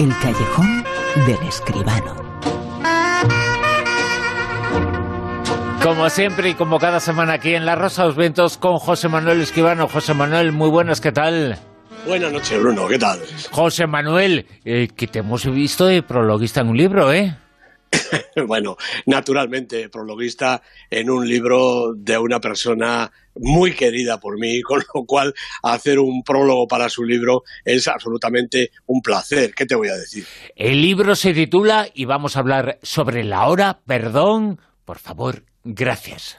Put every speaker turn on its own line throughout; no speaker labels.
El callejón del escribano.
Como siempre y como cada semana aquí en La Rosa de los Vientos con José Manuel Escribano. José Manuel, muy buenas, ¿qué tal?
Buenas noches, Bruno, ¿qué tal?
José Manuel, eh, que te hemos visto de prologuista en un libro, ¿eh?
bueno, naturalmente, prologuista en un libro de una persona muy querida por mí, con lo cual hacer un prólogo para su libro es absolutamente un placer. ¿Qué te voy a decir?
El libro se titula y vamos a hablar sobre la hora, perdón, por favor, Gracias.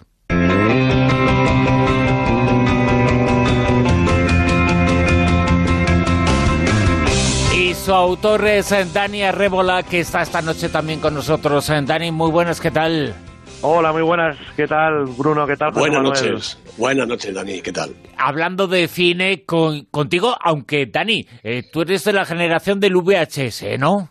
Su autor es Dani Arrébola, que está esta noche también con nosotros. Dani, muy buenas, ¿qué tal?
Hola, muy buenas. ¿Qué tal, Bruno? ¿Qué tal?
Buenas noches. Buenas noches, Dani. ¿Qué tal?
Hablando de cine contigo, aunque, Dani, eh, tú eres de la generación del VHS, ¿no?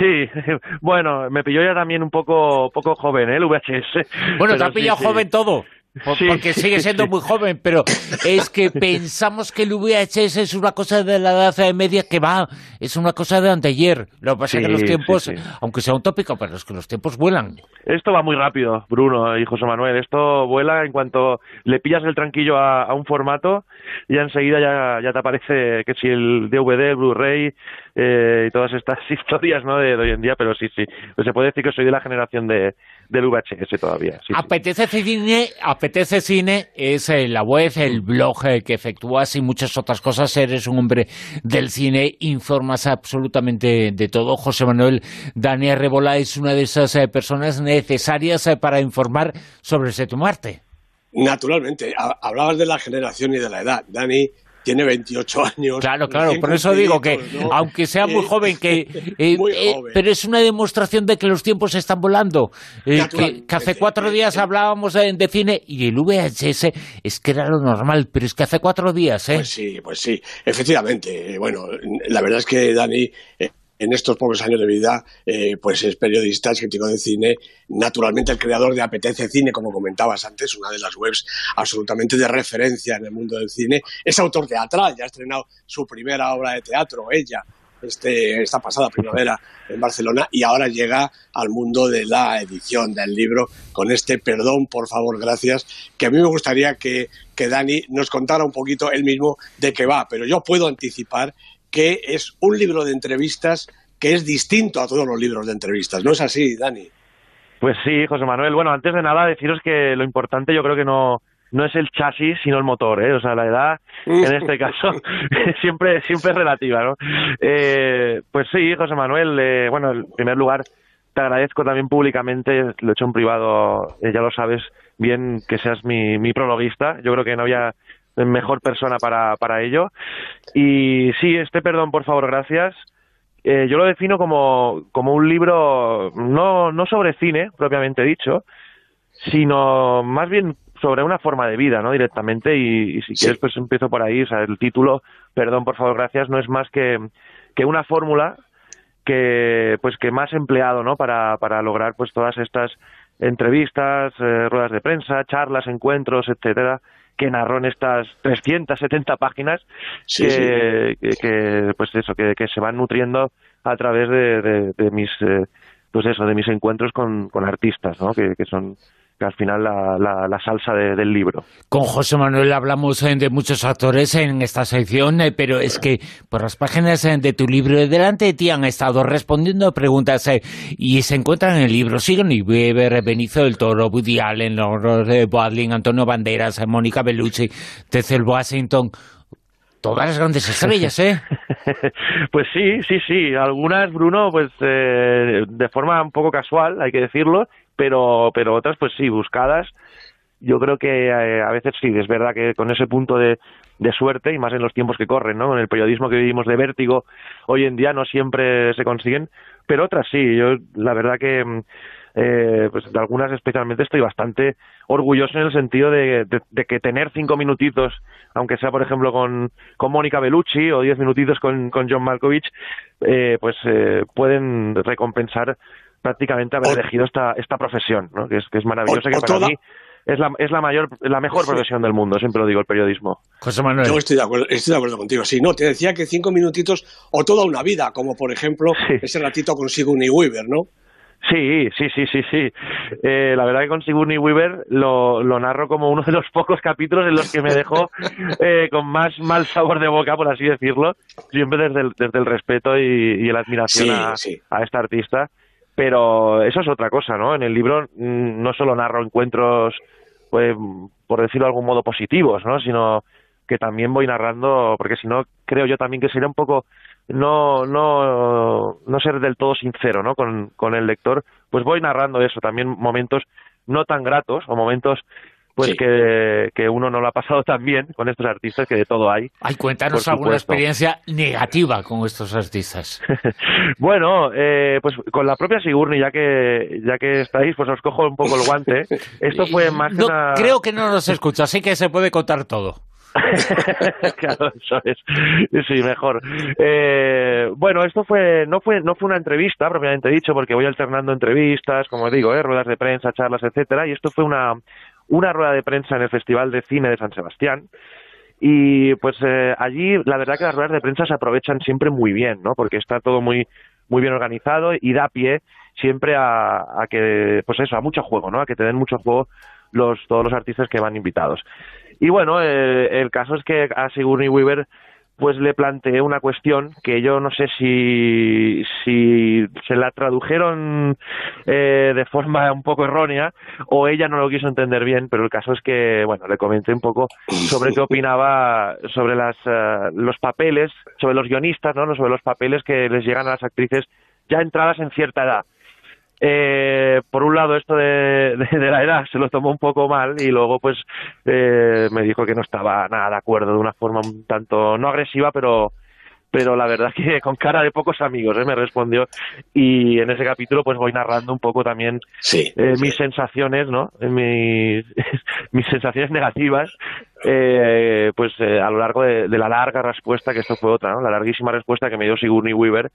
Sí, bueno, me pilló ya también un poco, poco joven, ¿eh? el VHS.
Bueno, te ha pillado joven todo. Porque sigue siendo muy joven, pero es que pensamos que el VHS es una cosa de la edad media que va, es una cosa de anteayer. Lo que pasa es que los tiempos, aunque sea un tópico, pero es que los tiempos vuelan.
Esto va muy rápido, Bruno y José Manuel. Esto vuela en cuanto le pillas el tranquillo a, un formato, ya enseguida ya, ya te aparece que si el DVD, el Blu-ray eh, y todas estas historias ¿no? de, hoy en día, pero sí, sí. Pues se puede decir que soy de la generación de, del VHS todavía.
apetece cine, apetece cine es eh, la web, el blog eh, que efectúas y muchas otras cosas. Eres un hombre del cine, informas absolutamente de todo. José Manuel Daniel Rebola es una de esas eh, personas necesarias para informar sobre ese Marte.
Naturalmente, hablabas de la generación y de la edad. Dani tiene 28 años.
Claro, claro, por eso digo que, aunque sea muy joven, que, eh, eh, pero es una demostración de que los tiempos están volando. Eh, que, hace cuatro días hablábamos de, de, cine y el VHS es que era lo normal, pero es que hace cuatro días, ¿eh?
Pues sí, pues sí, efectivamente. Bueno, la verdad es que Dani en estos pocos años de vida, eh, pues es periodista, es crítico de cine, naturalmente el creador de Apetece Cine, como comentabas antes, una de las webs absolutamente de referencia en el mundo del cine. Es autor teatral, ya ha estrenado su primera obra de teatro, ella, este, esta pasada primavera en Barcelona, y ahora llega al mundo de la edición del libro con este Perdón, por favor, gracias, que a mí me gustaría que, que Dani nos contara un poquito él mismo de qué va, pero yo puedo anticipar que es un libro de entrevistas que es distinto a todos los libros de entrevistas. ¿No es así, Dani?
Pues sí, José Manuel. Bueno, antes de nada, deciros que lo importante yo creo que no, no es el chasis, sino el motor, ¿eh? O sea, la edad, en este caso, siempre, siempre es relativa, ¿no? Eh, pues sí, José Manuel, eh, bueno, en primer lugar, te agradezco también públicamente, lo he hecho en privado, eh, ya lo sabes bien, que seas mi, mi prologuista. Yo creo que no había mejor persona para, para ello. Y sí, este perdón, por favor, gracias. Eh, yo lo defino como, como un libro no, no sobre cine, propiamente dicho, sino más bien sobre una forma de vida, ¿no? Directamente. Y, si quieres, pues empiezo por ahí. O sea, el título, perdón, por favor, gracias, no es más que, que una fórmula que, pues, que más empleado, ¿no? Para, para lograr, pues, todas estas entrevistas, eh, ruedas de prensa, charlas, encuentros, etcétera, que narró en estas 370 páginas que, que, pues eso que, que, se van nutriendo a través de, de, mis eh, pues eso de mis encuentros con, con artistas ¿no? que, que son que al final la, la, salsa del libro.
Con José Manuel hablamos eh, de muchos actores en esta sección, eh, pero es que por las páginas eh, de tu libro delante de ti han estado respondiendo preguntas y se encuentran en el libro Sigourney Weaver, Benicio del Toro, Woody Allen, de Boadling, Antonio Banderas, Mónica Bellucci, Tecel Washington, todas las grandes estrellas, ¿eh?
pues sí, sí, sí. Algunas, Bruno, pues de forma un poco casual, hay que decirlo, pero, pero otras pues sí, buscadas. Yo creo que eh, a veces sí, es verdad que con ese punto de, de suerte, y más en los tiempos que corren, ¿no? En el periodismo que vivimos de vértigo, hoy en día no siempre se consiguen, pero otras sí. Yo, la verdad que, mm, eh, pues de algunas especialmente estoy bastante orgulloso en el sentido de, de, que tener cinco minutitos, aunque sea por ejemplo con, con Mónica Bellucci o diez minutitos con, con John Malkovich, eh, pues eh, pueden recompensar prácticamente haber elegido esta, esta profesión, ¿no? que, es, que es maravillosa, que para mí es la, es la mayor, la mejor profesión del mundo, siempre lo digo, el periodismo.
José Manuel. Yo estoy de acuerdo, estoy de acuerdo contigo. Sí, no, te decía que cinco minutitos o toda una vida, como por ejemplo ese ratito con Sigourney Weaver, ¿no?
Sí, sí, sí, sí, sí. Eh, la verdad que con Sigourney Weaver lo, lo, narro como uno de los pocos capítulos en los que me dejó eh, con más mal sabor de boca, por así decirlo, siempre desde el, desde el respeto y, la admiración a, a, esta artista. Pero eso es otra cosa, ¿no? En el libro mm, no solo narro encuentros, pues, por decirlo de algún modo, positivos, ¿no? Sino que también voy narrando, porque si no, creo yo también que sería un poco no, no, no ser del todo sincero ¿no? con, con el lector, pues voy narrando eso, también momentos no tan gratos o momentos pues que, que, uno no lo ha pasado tan bien con estos artistas que de todo hay.
Ay, cuéntanos alguna experiencia negativa con estos artistas.
bueno, eh, pues con la propia Sigurni, ya que ya que estáis, pues os cojo un poco el guante. Esto fue más
no,
una...
Creo que no nos escucha, así que se puede contar todo.
claro, eso es. Sí, mejor. Eh, bueno, esto fue no fue no fue una entrevista propiamente dicho, porque voy alternando entrevistas, como digo, eh, ruedas de prensa, charlas, etcétera, y esto fue una una rueda de prensa en el Festival de Cine de San Sebastián. Y pues eh, allí la verdad que las ruedas de prensa se aprovechan siempre muy bien, ¿no? Porque está todo muy muy bien organizado y da pie siempre a, a que pues eso, a mucho juego, ¿no? A que te den mucho juego los todos los artistas que van invitados. Y bueno, eh, el caso es que a Sigourney Weaver pues le planteé una cuestión que yo no sé si, se la tradujeron eh, de forma un poco errónea o ella no lo quiso entender bien, pero el caso es que, bueno, le comenté un poco sobre qué opinaba sobre las, eh, los papeles, sobre los guionistas, ¿no? Sobre los papeles que les llegan a las actrices ya entradas en cierta edad. Eh, por un lado esto de, de, la edad se lo tomó un poco mal y luego pues eh, me dijo que no estaba nada de acuerdo de una forma un tanto no agresiva pero pero la verdad que con cara de pocos amigos ¿eh? me respondió y en ese capítulo pues voy narrando un poco también eh, mis sensaciones no mis, mis sensaciones negativas eh, pues eh, a lo largo de, de, la larga respuesta que esto fue otra ¿no? la larguísima respuesta que me dio Sigourney Weaver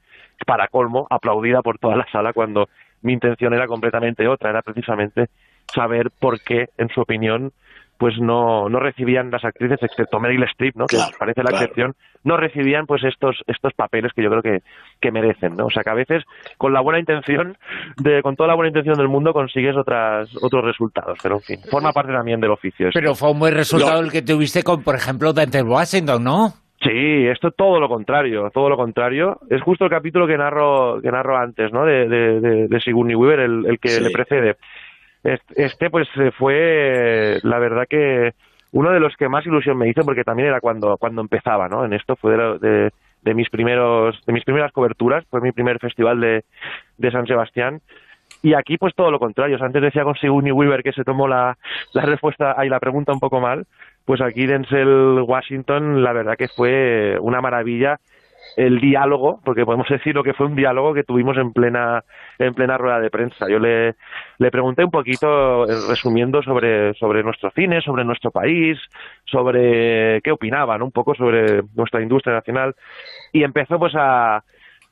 para colmo aplaudida por toda la sala cuando mi intención era completamente otra, era precisamente saber por qué, en su opinión, pues no, no recibían las actrices, excepto Meryl Streep, ¿no? que parece la excepción, no recibían pues estos, estos papeles que yo creo que, que merecen, ¿no? O sea que a veces con la buena intención, de, con toda la buena intención del mundo consigues otras, otros resultados, pero en fin, forma parte también del oficio.
Pero fue un buen resultado el que tuviste con, por ejemplo, Dante Washington, ¿no?
Sí, esto es todo lo contrario, todo lo contrario. Es justo el capítulo que narro, que narro antes, ¿no? De, de, de, Sigourney Weaver, el, que le precede. Este, pues, fue, la verdad que uno de los que más ilusión me hizo, porque también era cuando, cuando empezaba, ¿no? En esto fue de, de, mis primeros, de mis primeras coberturas, fue mi primer festival de, de San Sebastián. Y aquí, pues todo lo contrario. antes decía con Sigourney Weaver que se tomó la, la respuesta, ahí la pregunta un poco mal pues aquí Denzel Washington, la verdad que fue una maravilla el diálogo, porque podemos decir lo que fue un diálogo que tuvimos en plena en plena rueda de prensa. Yo le, le pregunté un poquito, eh, resumiendo sobre, sobre nuestro cine, sobre nuestro país, sobre qué opinaban, un poco sobre nuestra industria nacional, y empezó pues a,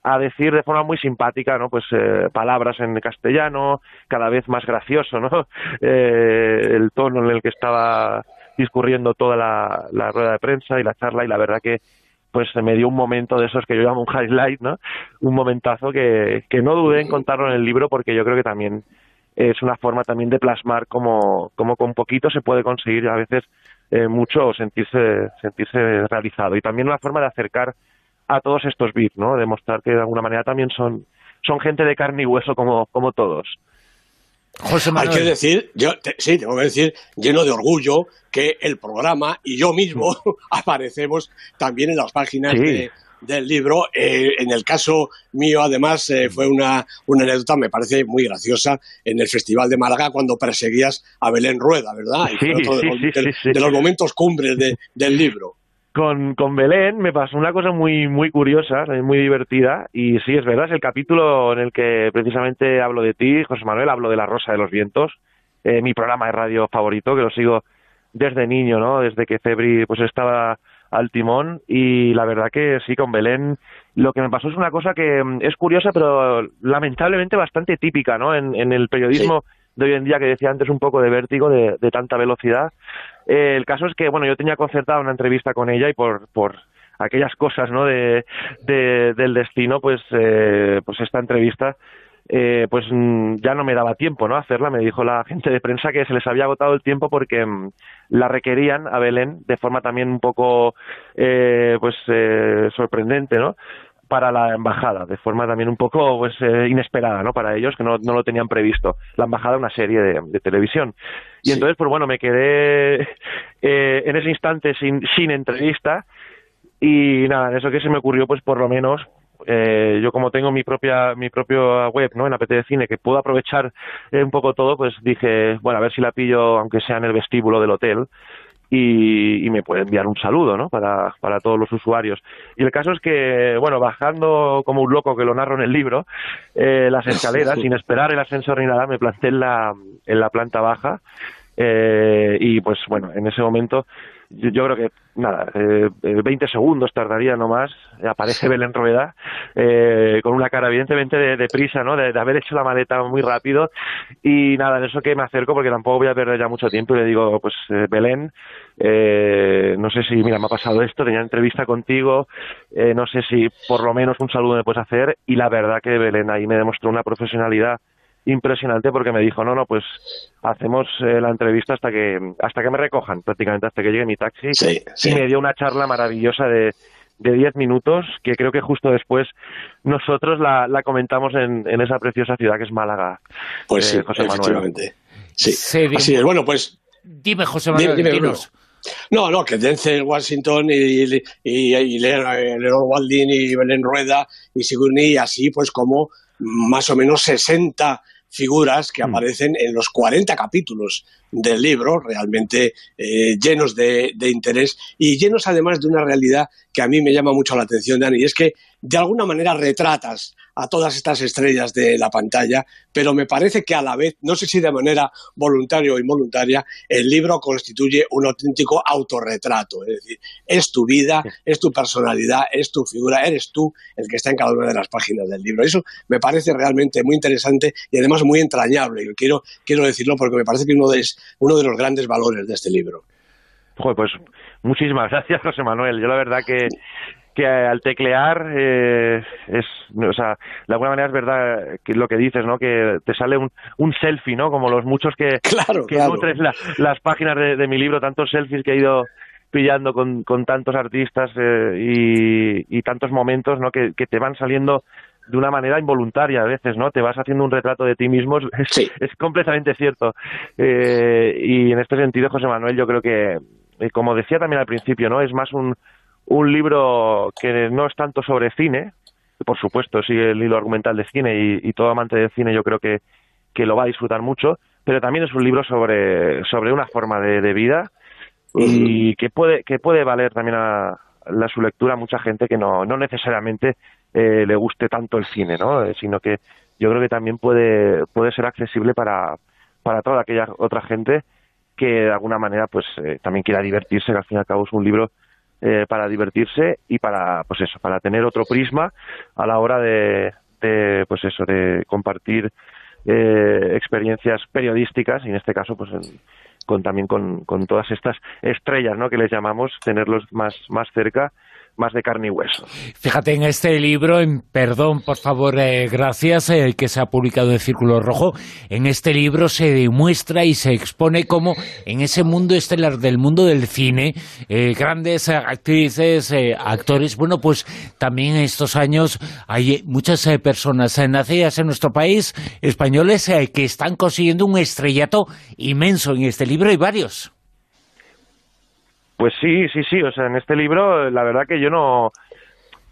a decir de forma muy simpática, ¿no? Pues eh, palabras en castellano, cada vez más gracioso, ¿no? Eh, el tono en el que estaba discurriendo toda la, rueda de prensa y la charla y la verdad que pues se me dio un momento de esos que yo llamo un highlight, ¿no? Un momentazo que, que no dudé en contarlo en el libro porque yo creo que también es una forma también de plasmar como, como con poquito se puede conseguir a veces eh, mucho sentirse, sentirse realizado. Y también una forma de acercar a todos estos bits, ¿no? Demostrar que de alguna manera también son, son gente de carne y hueso como, como todos.
Hay que decir, yo sí, tengo que decir, lleno de orgullo, que el programa y yo mismo aparecemos también en las páginas del libro. Eh, en el caso mío, además, eh, fue una, una anécdota, me parece muy graciosa, en el Festival de Málaga cuando perseguías a Belén Rueda, ¿verdad? Y fue otro de, los momentos cumbres del libro
con, con Belén me pasó una cosa muy, muy curiosa, muy divertida, y sí, es verdad, es el capítulo en el que precisamente hablo de ti, José Manuel, hablo de La Rosa de los Vientos, eh, mi programa de radio favorito, que lo sigo desde niño, ¿no? Desde que Febri pues estaba al timón, y la verdad que sí, con Belén lo que me pasó es una cosa que mm, es curiosa, pero lamentablemente bastante típica, ¿no? En, en el periodismo de hoy en día que decía antes un poco de vértigo, de, tanta velocidad. Eh, el caso es que, bueno, yo tenía concertada una entrevista con ella y por, por aquellas cosas, ¿no? De, del destino, pues, eh, pues esta entrevista eh, pues mm, ya no me daba tiempo no hacerla me dijo la gente de prensa que se les había agotado el tiempo porque mm, la requerían a Belén de forma también un poco eh, pues eh, sorprendente no para la embajada de forma también un poco pues inesperada no para ellos que no, no lo tenían previsto. La embajada una serie de, televisión. Y entonces pues bueno me quedé en ese instante sin sin entrevista. Y nada eso que se me ocurrió pues por lo menos eh, yo como tengo mi propia mi propia web no en APT de cine que puedo aprovechar eh, un poco todo pues dije bueno a ver si la pillo aunque sea en el vestíbulo del hotel y, me puede enviar un saludo ¿no? para, para todos los usuarios. Y el caso es que, bueno, bajando como un loco que lo narro en el libro, eh, las escaleras, sin esperar el ascensor ni nada, me planté en la, en la planta baja eh, y pues bueno, en ese momento yo, creo que nada, eh, 20 segundos tardaría nomás, aparece Belén Rueda, eh, con una cara evidentemente de, prisa, ¿no? De, haber hecho la maleta muy rápido. Y nada, en eso que me acerco porque tampoco voy a perder ya mucho tiempo y le digo, pues eh, Belén, eh, no sé si, mira, me ha pasado esto, tenía entrevista contigo, eh, no sé si por lo menos un saludo me puedes hacer. Y la verdad que Belén ahí me demostró una profesionalidad impresionante porque me dijo, no, no, pues hacemos eh, la entrevista hasta que hasta que me recojan, prácticamente hasta que llegue mi taxi. Y me dio una charla maravillosa de, de 10 minutos que creo que justo después nosotros la, la comentamos en, en, esa preciosa ciudad que es Málaga.
Pues sí, eh, José efectivamente. Sí. Así es. Bueno, pues...
Dime, José Manuel,
No, no, que Denzel Washington y, y, y, y Leonor Waldin y Belén Rueda y Sigourney, así pues como más o menos 60 figuras que mm. aparecen en los 40 capítulos del libro, realmente eh, llenos de, de, interés y llenos además de una realidad que a mí me llama mucho la atención, Dani, y es que de alguna manera retratas a todas estas estrellas de la pantalla, pero me parece que a la vez, no sé si de manera voluntaria o involuntaria, el libro constituye un auténtico autorretrato. Es decir, es tu vida, es tu personalidad, es tu figura, eres tú el que está en cada una de las páginas del libro. Eso me parece realmente muy interesante y además muy entrañable. Y quiero, quiero decirlo porque me parece que uno es uno de los grandes valores de este libro.
pues muchísimas gracias, José Manuel. Yo la verdad que que al teclear eh, es, o sea, de alguna manera es verdad que lo que dices, ¿no? Que te sale un, un selfie, ¿no? Como los muchos que, que nutren las páginas de, mi libro, tantos selfies que he ido pillando con, con tantos artistas eh, y, y, tantos momentos, ¿no? Que, que te van saliendo de una manera involuntaria a veces, ¿no? Te vas haciendo un retrato de ti mismo, es, es completamente cierto. Eh, y en este sentido, José Manuel, yo creo que, como decía también al principio, ¿no? Es más un, un libro que no es tanto sobre cine, por supuesto sigue el hilo argumental de cine y, todo amante de cine yo creo que, que, lo va a disfrutar mucho, pero también es un libro sobre, sobre una forma de, vida y que puede, que puede valer también a, la, su lectura a mucha gente que no, no necesariamente eh, le guste tanto el cine, ¿no? Eh, sino que yo creo que también puede, puede ser accesible para, para toda aquella otra gente que de alguna manera pues eh, también quiera divertirse, que al fin y al cabo es un libro eh, para divertirse y para, pues eso, para tener otro prisma a la hora de, pues eso, de compartir eh, experiencias periodísticas y en este caso, pues con también con, con todas estas estrellas, ¿no? Que les llamamos, tenerlos más, más cerca más de carne y hueso.
Fíjate en este libro, en Perdón, por favor, eh, gracias, eh, que se ha publicado en Círculo Rojo, en este libro se demuestra y se expone cómo en ese mundo estelar del mundo del cine, eh, grandes actrices, actores, bueno, pues también en estos años hay muchas personas nacidas en nuestro país, españoles, que están consiguiendo un estrellato inmenso en este libro y varios.
Pues sí, sí, sí. O sea, en este libro, la verdad que yo no,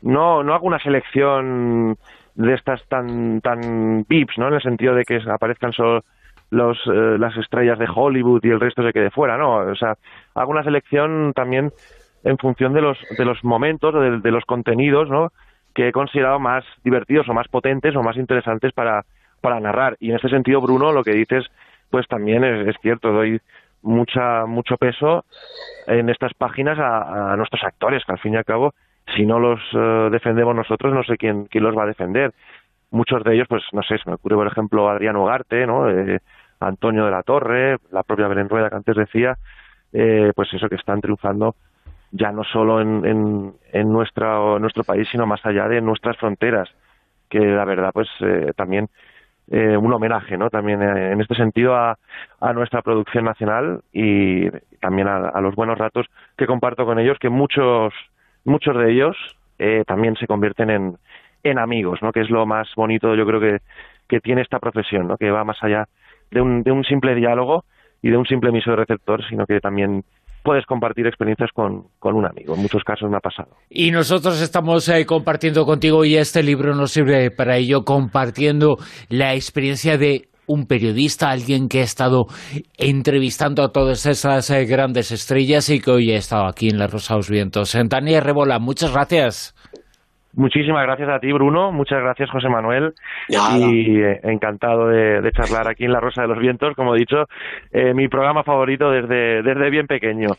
no, no hago una selección de estas tan, tan pips, ¿no? En el sentido de que aparezcan solo los, eh, las estrellas de Hollywood y el resto se quede fuera, ¿no? O sea, hago una selección también en función de los, de los momentos, de, de los contenidos, ¿no? Que he considerado más divertidos o más potentes o más interesantes para, para narrar. Y en este sentido, Bruno, lo que dices, pues también es, es cierto. Doy mucha mucho peso en estas páginas a, nuestros actores, que al fin y al cabo, si no los eh, defendemos nosotros, no sé quién, quién los va a defender. Muchos de ellos, pues no sé, se me ocurre por ejemplo Adrián Ugarte, ¿no? Eh, Antonio de la Torre, la propia Belén Rueda que antes decía, eh, pues eso que están triunfando ya no solo en, en, en nuestro país, sino más allá de nuestras fronteras, que la verdad pues eh, también eh, un homenaje, ¿no? También eh, en este sentido a, a, nuestra producción nacional y también a, los buenos ratos que comparto con ellos, que muchos, muchos de ellos eh, también se convierten en, en amigos, ¿no? Que es lo más bonito, yo creo que, que tiene esta profesión, ¿no? Que va más allá de un, de un simple diálogo y de un simple emiso de receptor, sino que también puedes compartir experiencias con, un amigo. En muchos casos me ha pasado.
Y nosotros estamos eh, compartiendo contigo y este libro nos sirve para ello, compartiendo la experiencia de un periodista, alguien que ha estado entrevistando a todas esas eh, grandes estrellas y que hoy ha estado aquí en La Rosa de los Vientos. Daniel Rebola, muchas gracias.
Muchísimas gracias a ti, Bruno. Muchas gracias, José Manuel. Y eh, encantado de, charlar aquí en La Rosa de los Vientos, como he dicho, eh, mi programa favorito desde, desde bien pequeño.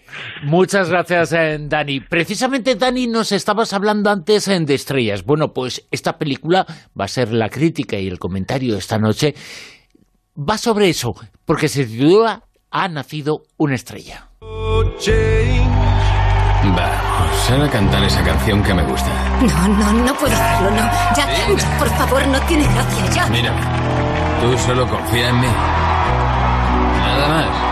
Muchas gracias, eh, Dani. Precisamente, Dani, nos estabas hablando antes de estrellas. Bueno, pues esta película va a ser la crítica y el comentario esta noche. Va sobre eso, porque se titula Ha nacido una estrella.
Vamos, a cantar esa canción que me gusta.
No, no, no puedo hacerlo, no. Ya, ya, por favor, no tiene gracia, ya.
Mira, tú solo confía en mí. Nada más.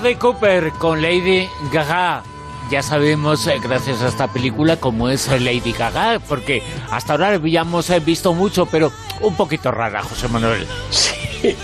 Bradley Cooper con Lady Gaga. Ya sabemos, eh, gracias a esta película, cómo es Lady Gaga, porque hasta ahora habíamos eh, visto mucho, pero un poquito rara, José Manuel.
Sí,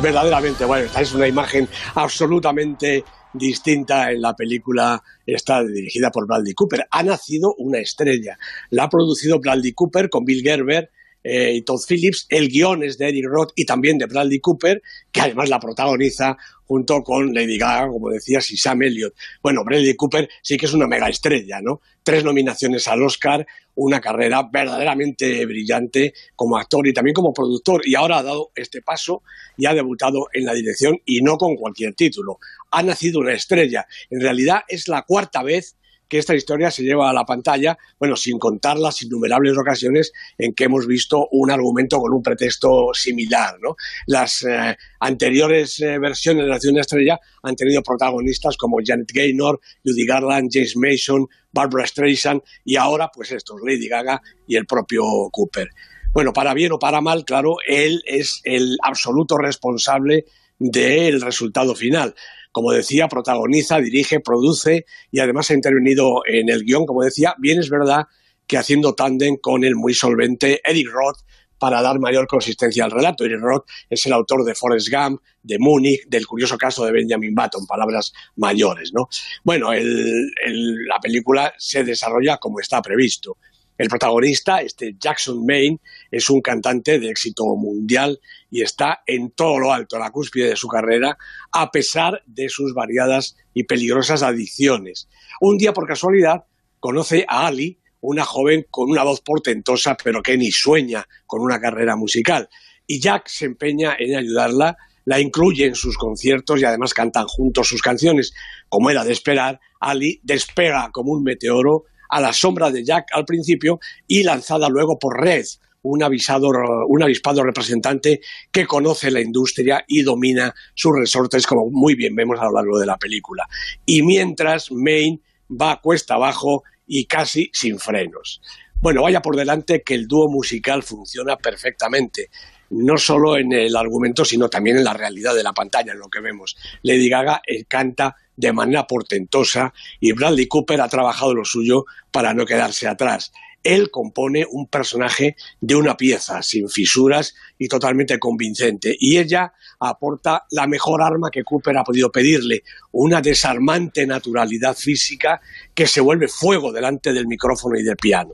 verdaderamente. Bueno, esta es una imagen absolutamente distinta en la película está dirigida por Bradley Cooper. Ha nacido una estrella. La ha producido Bradley Cooper con Bill Gerber eh, y Todd Phillips. El guion es de Eric Roth y también de Bradley Cooper, que además la protagoniza junto con Lady Gaga, como decías, y Sam Elliott. Bueno, Bradley Cooper sí que es una mega estrella, ¿no? Tres nominaciones al Oscar, una carrera verdaderamente brillante como actor y también como productor, y ahora ha dado este paso y ha debutado en la dirección y no con cualquier título. Ha nacido una estrella. En realidad es la cuarta vez que esta historia se lleva a la pantalla, bueno, sin contar las innumerables ocasiones en que hemos visto un argumento con un pretexto similar. ¿no? Las eh, anteriores eh, versiones de Nación Estrella han tenido protagonistas como Janet Gaynor, Judy Garland, James Mason, Barbara Streisand y ahora, pues estos, Lady Gaga y el propio Cooper. Bueno, para bien o para mal, claro, él es el absoluto responsable del resultado final como decía, protagoniza, dirige, produce y además ha intervenido en el guion, como decía, bien es verdad que haciendo tándem con el muy solvente Eric Roth para dar mayor consistencia al relato. Eric Roth es el autor de Forrest Gump, de Múnich, del curioso caso de Benjamin Button, palabras mayores, ¿no? Bueno, la película se desarrolla como está previsto. El protagonista, este Jackson Maine, es un cantante de éxito mundial y está en todo lo alto, la cúspide de su carrera, a pesar de sus variadas y peligrosas adicciones. Un día, por casualidad, conoce a Ali, una joven con una voz portentosa, pero que ni sueña con una carrera musical. Y Jack se empeña en ayudarla, la incluye en sus conciertos y además cantan juntos sus canciones. Como era de esperar, Ali despega como un meteoro a la sombra de Jack al principio y lanzada luego por Red, un, avisado, un avispado representante que conoce la industria y domina sus resortes, como muy bien vemos a lo largo de la película. Y mientras Maine va cuesta abajo y casi sin frenos. Bueno, vaya por delante que el dúo musical funciona perfectamente, no solo en el argumento, sino también en la realidad de la pantalla, en lo que vemos. Lady Gaga eh, canta de manera portentosa y Bradley Cooper ha trabajado lo suyo para no quedarse atrás. Él compone un personaje de una pieza, sin fisuras y totalmente convincente. Y ella aporta la mejor arma que Cooper ha podido pedirle, una desarmante naturalidad física que se vuelve fuego delante del micrófono y del piano.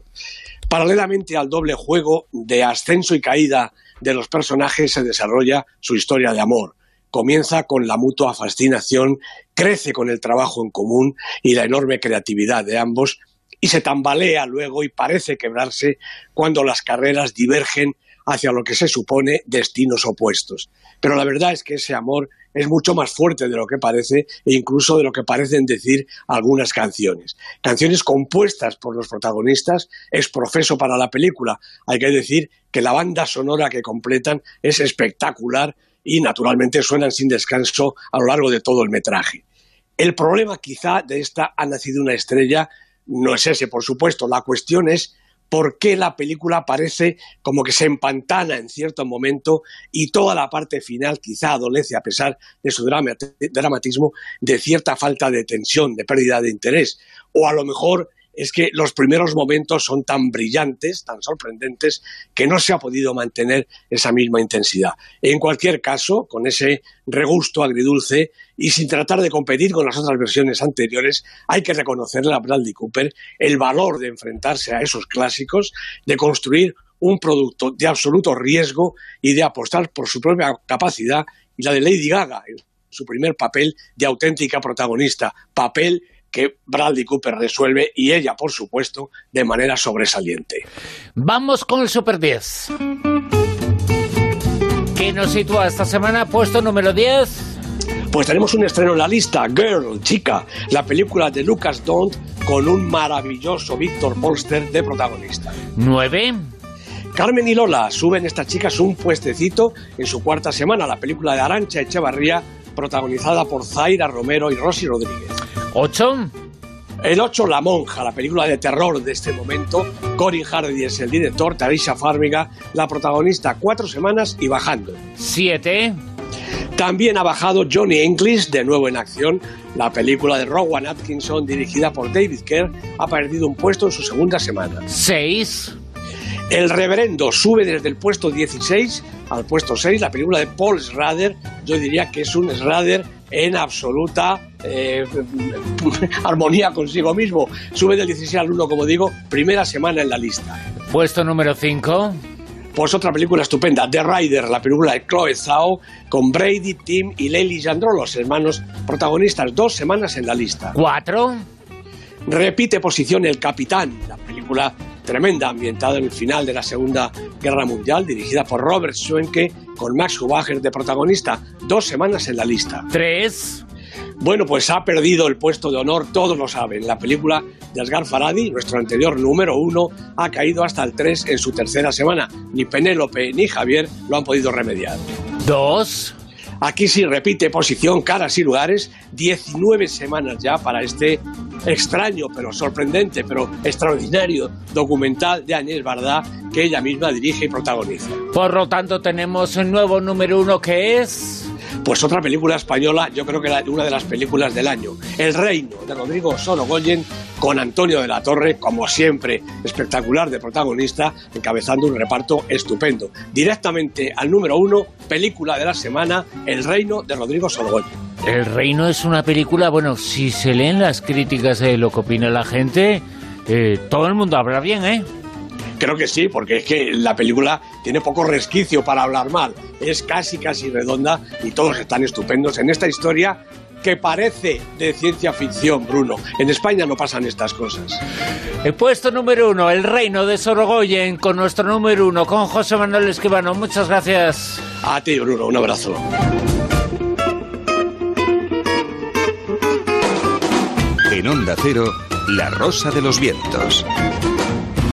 Paralelamente al doble juego de ascenso y caída de los personajes se desarrolla su historia de amor. Comienza con la mutua fascinación, crece con el trabajo en común y la enorme creatividad de ambos y se tambalea luego y parece quebrarse cuando las carreras divergen hacia lo que se supone destinos opuestos. Pero la verdad es que ese amor es mucho más fuerte de lo que parece e incluso de lo que parecen decir algunas canciones. Canciones compuestas por los protagonistas es profeso para la película. Hay que decir que la banda sonora que completan es espectacular y naturalmente suenan sin descanso a lo largo de todo el metraje. El problema quizá de esta Ha nacido una estrella no es ese, por supuesto. La cuestión es por qué la película parece como que se empantana en cierto momento y toda la parte final quizá adolece, a pesar de su dramatismo, de cierta falta de tensión, de pérdida de interés. O a lo mejor es que los primeros momentos son tan brillantes, tan sorprendentes, que no se ha podido mantener esa misma intensidad. En cualquier caso, con ese regusto agridulce y sin tratar de competir con las otras versiones anteriores, hay que reconocerle a Bradley Cooper el valor de enfrentarse a esos clásicos, de construir un producto de absoluto riesgo y de apostar por su propia capacidad y la de Lady Gaga su primer papel de auténtica protagonista, papel que Bradley Cooper resuelve y ella, por supuesto, de manera sobresaliente.
Vamos con el Super 10. ¿Qué nos sitúa esta semana? Puesto número 10.
Pues tenemos un estreno en la lista, Girl, chica, la película de Lucas Dont con un maravilloso Víctor Polster de protagonista.
9.
Carmen y Lola suben estas chicas un puestecito en su cuarta semana, la película de Arancha Echevarría, protagonizada por Zaira Romero y Rosy Rodríguez.
8.
El 8, La Monja, la película de terror de este momento. Corin Hardy es el director, Tarisha Farmiga, la protagonista, cuatro semanas y bajando.
7.
También ha bajado Johnny English, de nuevo en acción. La película de Rowan Atkinson, dirigida por David Kerr, ha perdido un puesto en su segunda semana.
6.
El Reverendo sube desde el puesto 16 al puesto 6, la película de Paul Schrader. Yo diría que es un Schrader en absoluta eh, armonía consigo mismo. Sube del 16 al 1, como digo, primera semana en la lista.
Puesto número 5.
Pues otra película estupenda, The Rider, la película de Chloe Zhao, con Brady, Tim y Lely Jandro, los hermanos protagonistas, dos semanas en la lista.
4.
Repite posición El Capitán, la película tremenda ambientada en el final de la Segunda Guerra Mundial, dirigida por Robert Schwenke, con Max Schumacher de protagonista, dos semanas en la lista.
3.
Bueno, pues ha perdido el puesto de honor, todos lo saben. La película de Asghar Faradi, nuestro anterior número uno, ha caído hasta el 3 en su tercera semana. Ni Penélope ni Javier lo han podido remediar.
2.
Aquí sí repite posición, caras y lugares, 19 semanas ya para este extraño, pero sorprendente, pero extraordinario documental de Agnès Bardá que ella misma dirige y protagoniza.
Por lo tanto, tenemos un nuevo número uno que es...
Pues otra película española, yo creo que una de las películas del año, El Reino, de Rodrigo Sorogoyen, con Antonio de la Torre, como siempre, espectacular de protagonista, encabezando un reparto estupendo. Directamente al número uno, película de la semana, El Reino de Rodrigo Sorogoyen.
El Reino es una película, bueno, si se leen las críticas de lo que opina la gente, eh, todo el mundo habla bien, ¿eh?
Creo que sí, porque es que la película tiene poco resquicio para hablar mal. Es casi, casi redonda y todos están estupendos en esta historia que parece de ciencia ficción, Bruno. En España no pasan estas cosas.
El puesto número uno, El Reino de Sorogoyen, con nuestro número uno, con José Manuel Esquivano. Muchas gracias.
A ti, Bruno, un abrazo.
En Onda Cero, La Rosa de los Vientos.